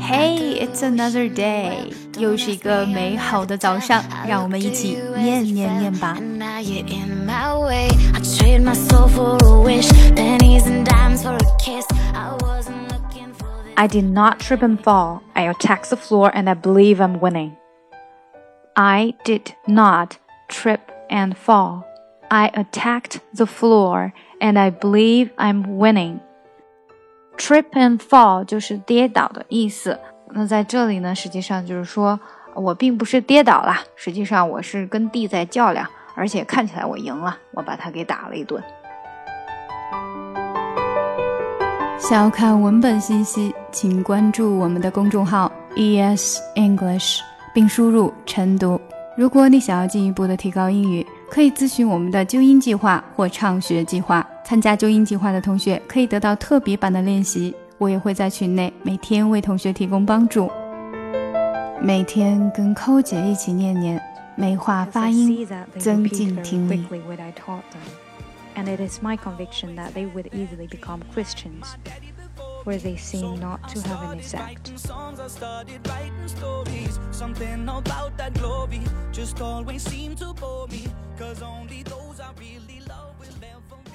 Hey, it's another day，又是一个美好的早上，让我们一起念念念吧。I did not trip and fall. I attacked the floor and I believe I'm winning. I did not trip and fall. I attacked the floor and I believe I'm winning. Trip and fall 就是跌倒的意思。那在这里呢，实际上就是说我并不是跌倒了，实际上我是跟地在较量，而且看起来我赢了，我把他给打了一顿。想要看文本信息，请关注我们的公众号 ES English，并输入晨读。如果你想要进一步的提高英语，可以咨询我们的纠音计划或畅学计划。参加纠音计划的同学可以得到特别版的练习，我也会在群内每天为同学提供帮助。每天跟寇姐一起念念，美化发音，增进听力。And it is my conviction that they would easily become Christians, where they seem not to have an effect. Something about that glory just always seemed to bore me, Cause only those I really love will ever